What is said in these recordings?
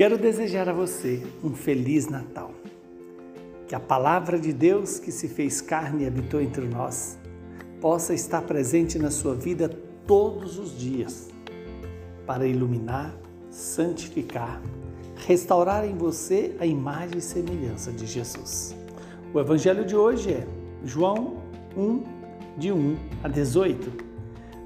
Quero desejar a você um feliz Natal. Que a palavra de Deus que se fez carne e habitou entre nós possa estar presente na sua vida todos os dias para iluminar, santificar, restaurar em você a imagem e semelhança de Jesus. O evangelho de hoje é João 1, de 1 a 18.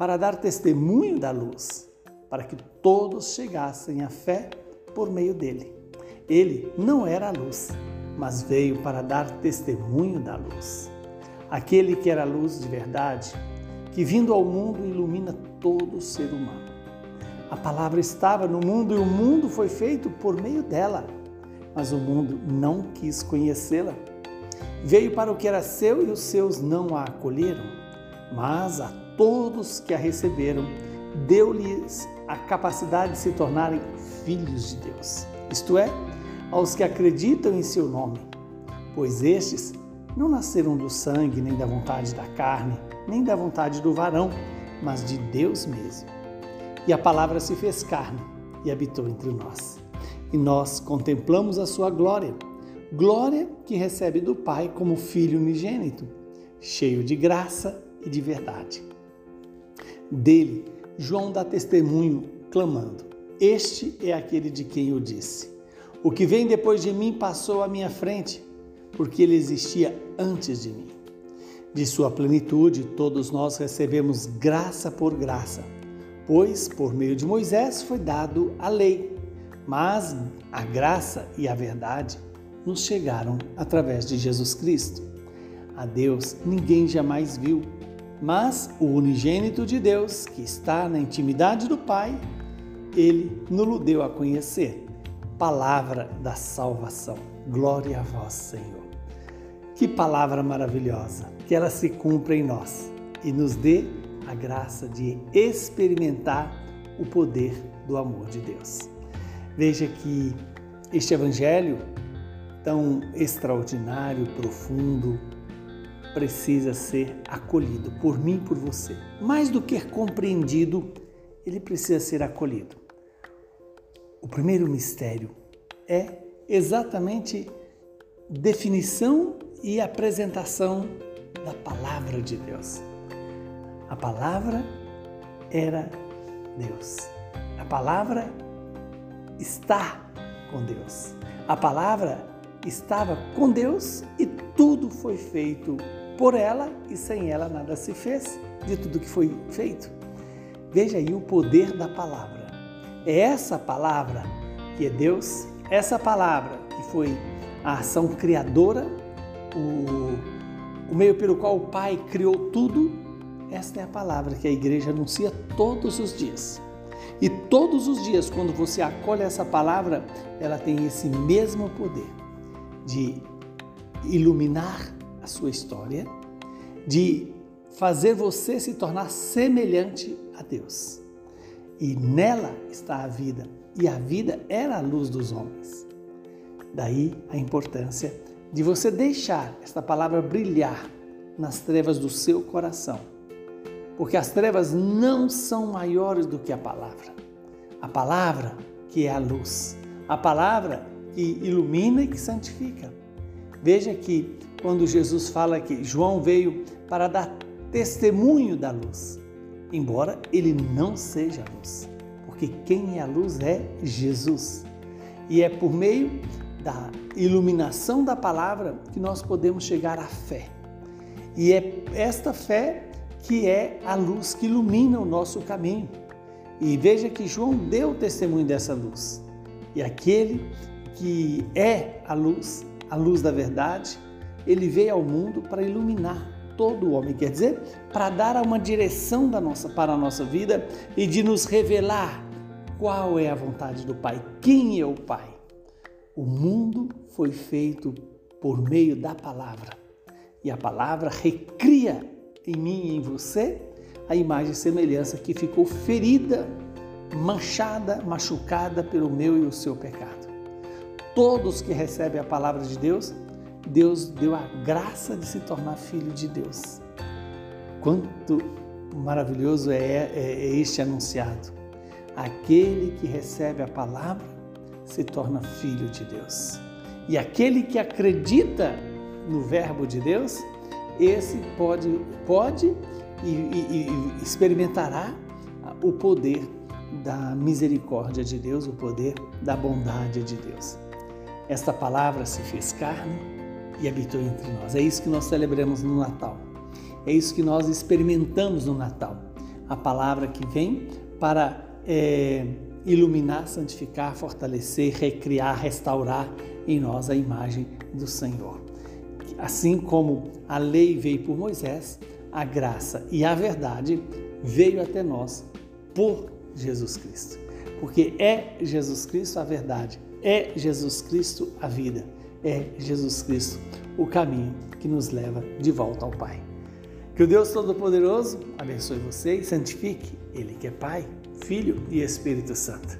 para dar testemunho da luz, para que todos chegassem à fé por meio dele. Ele não era a luz, mas veio para dar testemunho da luz. Aquele que era a luz de verdade, que vindo ao mundo ilumina todo ser humano. A palavra estava no mundo e o mundo foi feito por meio dela, mas o mundo não quis conhecê-la. Veio para o que era seu e os seus não a acolheram, mas a todos que a receberam, deu-lhes a capacidade de se tornarem filhos de Deus, isto é, aos que acreditam em seu nome, pois estes não nasceram do sangue, nem da vontade da carne, nem da vontade do varão, mas de Deus mesmo. E a palavra se fez carne e habitou entre nós. E nós contemplamos a sua glória, glória que recebe do Pai como filho unigênito, cheio de graça e de verdade. Dele, João dá testemunho, clamando: Este é aquele de quem eu disse. O que vem depois de mim passou à minha frente, porque ele existia antes de mim. De sua plenitude, todos nós recebemos graça por graça, pois por meio de Moisés foi dado a lei, mas a graça e a verdade nos chegaram através de Jesus Cristo. A Deus ninguém jamais viu mas o unigênito de Deus, que está na intimidade do Pai, ele nos deu a conhecer. Palavra da salvação. Glória a vós, Senhor. Que palavra maravilhosa, que ela se cumpra em nós e nos dê a graça de experimentar o poder do amor de Deus. Veja que este evangelho tão extraordinário, profundo, precisa ser acolhido por mim e por você. Mais do que compreendido, ele precisa ser acolhido. O primeiro mistério é exatamente definição e apresentação da palavra de Deus. A palavra era Deus. A palavra está com Deus. A palavra estava com Deus e tudo foi feito por ela e sem ela nada se fez de tudo que foi feito. Veja aí o poder da palavra. É essa palavra que é Deus, essa palavra que foi a ação criadora, o, o meio pelo qual o Pai criou tudo. Esta é a palavra que a igreja anuncia todos os dias. E todos os dias, quando você acolhe essa palavra, ela tem esse mesmo poder de iluminar a sua história, de fazer você se tornar semelhante a Deus. E nela está a vida, e a vida era a luz dos homens. Daí a importância de você deixar esta palavra brilhar nas trevas do seu coração. Porque as trevas não são maiores do que a palavra. A palavra que é a luz, a palavra que ilumina e que santifica. Veja que quando Jesus fala que João veio para dar testemunho da luz, embora ele não seja luz, porque quem é a luz é Jesus. E é por meio da iluminação da palavra que nós podemos chegar à fé. E é esta fé que é a luz que ilumina o nosso caminho. E veja que João deu testemunho dessa luz. E aquele que é a luz, a luz da verdade, ele veio ao mundo para iluminar todo o homem, quer dizer, para dar uma direção da nossa, para a nossa vida e de nos revelar qual é a vontade do Pai, quem é o Pai. O mundo foi feito por meio da palavra e a palavra recria em mim e em você a imagem e semelhança que ficou ferida, manchada, machucada pelo meu e o seu pecado. Todos que recebem a palavra de Deus, Deus deu a graça de se tornar filho de Deus. Quanto maravilhoso é, é, é este anunciado. Aquele que recebe a palavra se torna filho de Deus. E aquele que acredita no Verbo de Deus, esse pode, pode e, e, e experimentará o poder da misericórdia de Deus, o poder da bondade de Deus. Esta palavra se fez carne e habitou entre nós. É isso que nós celebramos no Natal. É isso que nós experimentamos no Natal. A palavra que vem para é, iluminar, santificar, fortalecer, recriar, restaurar em nós a imagem do Senhor. Assim como a lei veio por Moisés, a graça e a verdade veio até nós por Jesus Cristo. Porque é Jesus Cristo a verdade, é Jesus Cristo a vida, é Jesus Cristo o caminho que nos leva de volta ao Pai. Que o Deus Todo-Poderoso abençoe você e santifique Ele que é Pai, Filho e Espírito Santo.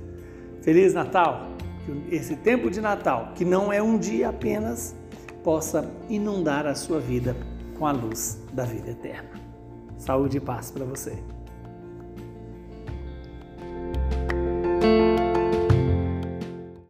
Feliz Natal! Que esse tempo de Natal, que não é um dia apenas, possa inundar a sua vida com a luz da vida eterna. Saúde e paz para você.